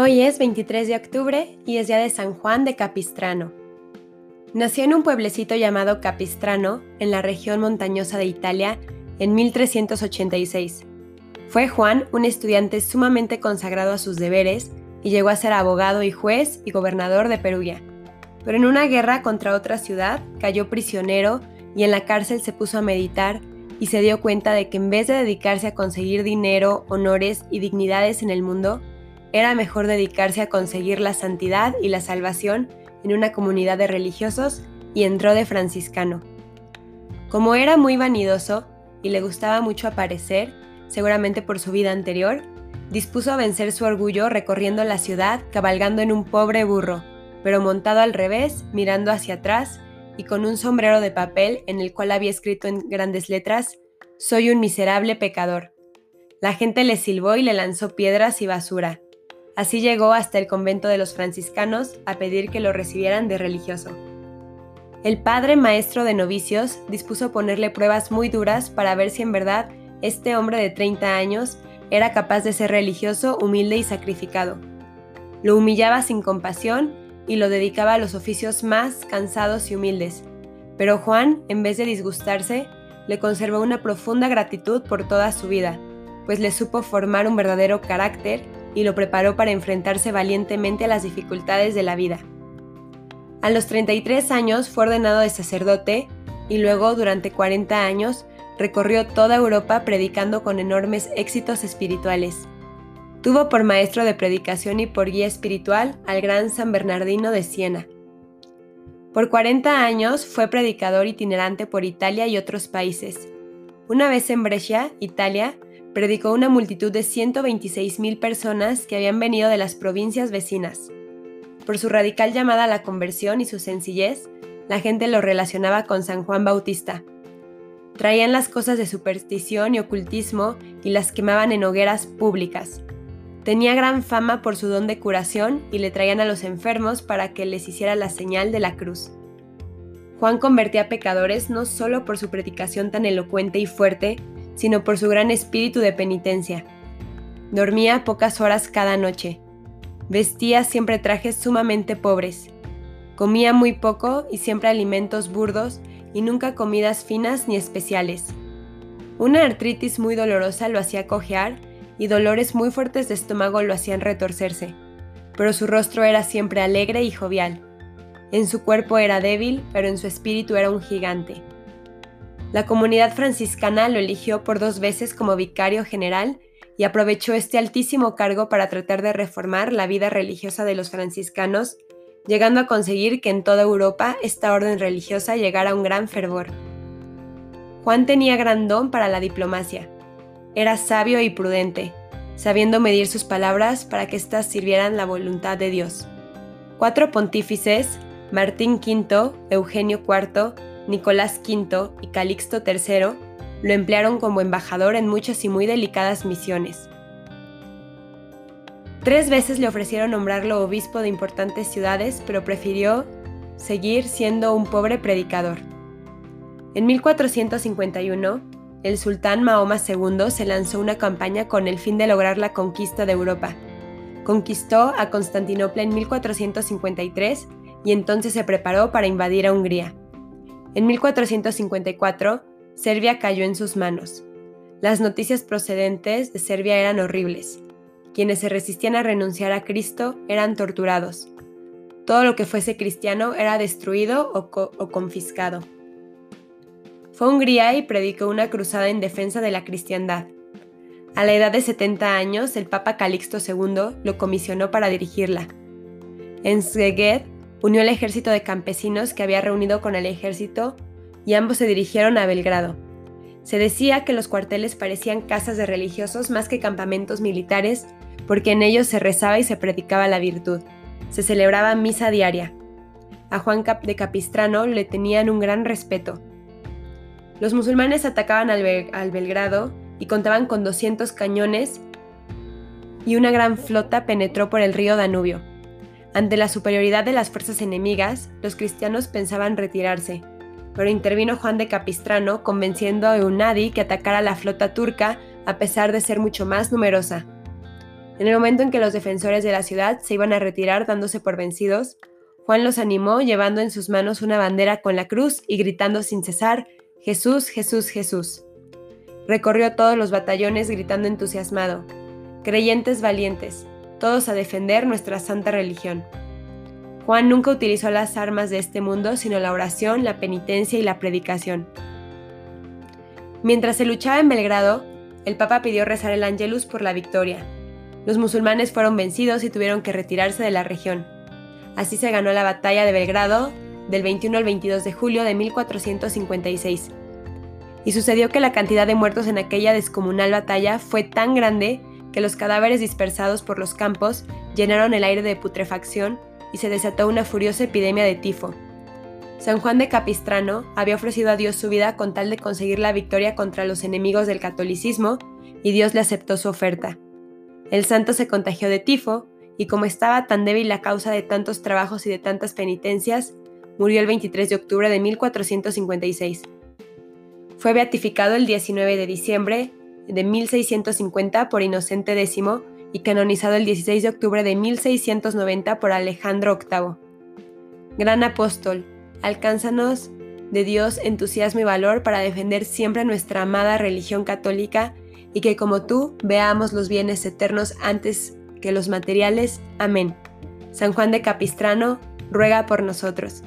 Hoy es 23 de octubre y es día de San Juan de Capistrano. Nació en un pueblecito llamado Capistrano, en la región montañosa de Italia, en 1386. Fue Juan un estudiante sumamente consagrado a sus deberes y llegó a ser abogado y juez y gobernador de Perugia. Pero en una guerra contra otra ciudad cayó prisionero y en la cárcel se puso a meditar y se dio cuenta de que en vez de dedicarse a conseguir dinero, honores y dignidades en el mundo, era mejor dedicarse a conseguir la santidad y la salvación en una comunidad de religiosos y entró de franciscano. Como era muy vanidoso y le gustaba mucho aparecer, seguramente por su vida anterior, dispuso a vencer su orgullo recorriendo la ciudad cabalgando en un pobre burro, pero montado al revés, mirando hacia atrás y con un sombrero de papel en el cual había escrito en grandes letras, Soy un miserable pecador. La gente le silbó y le lanzó piedras y basura, Así llegó hasta el convento de los franciscanos a pedir que lo recibieran de religioso. El padre maestro de novicios dispuso ponerle pruebas muy duras para ver si en verdad este hombre de 30 años era capaz de ser religioso, humilde y sacrificado. Lo humillaba sin compasión y lo dedicaba a los oficios más cansados y humildes. Pero Juan, en vez de disgustarse, le conservó una profunda gratitud por toda su vida, pues le supo formar un verdadero carácter y lo preparó para enfrentarse valientemente a las dificultades de la vida. A los 33 años fue ordenado de sacerdote y luego durante 40 años recorrió toda Europa predicando con enormes éxitos espirituales. Tuvo por maestro de predicación y por guía espiritual al gran San Bernardino de Siena. Por 40 años fue predicador itinerante por Italia y otros países. Una vez en Brescia, Italia, predicó una multitud de 126.000 personas que habían venido de las provincias vecinas. Por su radical llamada a la conversión y su sencillez, la gente lo relacionaba con San Juan Bautista. Traían las cosas de superstición y ocultismo y las quemaban en hogueras públicas. Tenía gran fama por su don de curación y le traían a los enfermos para que les hiciera la señal de la cruz. Juan convertía pecadores no solo por su predicación tan elocuente y fuerte, sino por su gran espíritu de penitencia. Dormía pocas horas cada noche. Vestía siempre trajes sumamente pobres. Comía muy poco y siempre alimentos burdos y nunca comidas finas ni especiales. Una artritis muy dolorosa lo hacía cojear y dolores muy fuertes de estómago lo hacían retorcerse, pero su rostro era siempre alegre y jovial. En su cuerpo era débil, pero en su espíritu era un gigante. La comunidad franciscana lo eligió por dos veces como vicario general y aprovechó este altísimo cargo para tratar de reformar la vida religiosa de los franciscanos, llegando a conseguir que en toda Europa esta orden religiosa llegara a un gran fervor. Juan tenía gran don para la diplomacia. Era sabio y prudente, sabiendo medir sus palabras para que éstas sirvieran la voluntad de Dios. Cuatro pontífices, Martín V, Eugenio IV, Nicolás V y Calixto III lo emplearon como embajador en muchas y muy delicadas misiones. Tres veces le ofrecieron nombrarlo obispo de importantes ciudades, pero prefirió seguir siendo un pobre predicador. En 1451, el sultán Mahoma II se lanzó una campaña con el fin de lograr la conquista de Europa. Conquistó a Constantinopla en 1453 y entonces se preparó para invadir a Hungría. En 1454, Serbia cayó en sus manos. Las noticias procedentes de Serbia eran horribles. Quienes se resistían a renunciar a Cristo eran torturados. Todo lo que fuese cristiano era destruido o, confiscado. Fue a Hungría y predicó una cruzada en defensa de la cristiandad. A la edad de 70 años, el Papa Calixto II lo comisionó para dirigirla. En Szeged unió el ejército de campesinos que había reunido con el ejército y ambos se dirigieron a Belgrado. Se decía que los cuarteles parecían casas de religiosos más que campamentos militares, porque en ellos se rezaba y se predicaba la virtud. Se celebraba misa diaria. A Juan de Capistrano le tenían un gran respeto. Los musulmanes atacaban al, al Belgrado y contaban con 200 cañones y una gran flota penetró por el río Danubio. Ante la superioridad de las fuerzas enemigas, los cristianos pensaban retirarse, pero intervino Juan de Capistrano convenciendo a Eunadi que atacara la flota turca a pesar de ser mucho más numerosa. En el momento en que los defensores de la ciudad se iban a retirar dándose por vencidos, Juan los animó llevando en sus manos una bandera con la cruz y gritando sin cesar, Jesús, Jesús, Jesús. Recorrió todos los batallones gritando entusiasmado, creyentes valientes, todos a defender nuestra santa religión. Juan nunca utilizó las armas de este mundo, sino la oración, la penitencia y la predicación. Mientras se luchaba en Belgrado, el Papa pidió rezar el Angelus por la victoria. Los musulmanes fueron vencidos y tuvieron que retirarse de la región. Así se ganó la batalla de Belgrado del 21 al 22 de julio de 1456. Y sucedió que la cantidad de muertos en aquella descomunal batalla fue tan grande que los cadáveres dispersados por los campos llenaron el aire de putrefacción y se desató una furiosa epidemia de tifo. San Juan de Capistrano había ofrecido a Dios su vida con tal de conseguir la victoria contra los enemigos del catolicismo y Dios le aceptó su oferta. El santo se contagió de tifo y como estaba tan débil a causa de tantos trabajos y de tantas penitencias, murió el 23 de octubre de 1456. Fue beatificado el 19 de diciembre de 1650 por Inocente X y canonizado el 16 de octubre de 1690 por Alejandro VIII. Gran apóstol, alcánzanos de Dios entusiasmo y valor para defender siempre nuestra amada religión católica y que como tú veamos los bienes eternos antes que los materiales. Amén. San Juan de Capistrano, ruega por nosotros.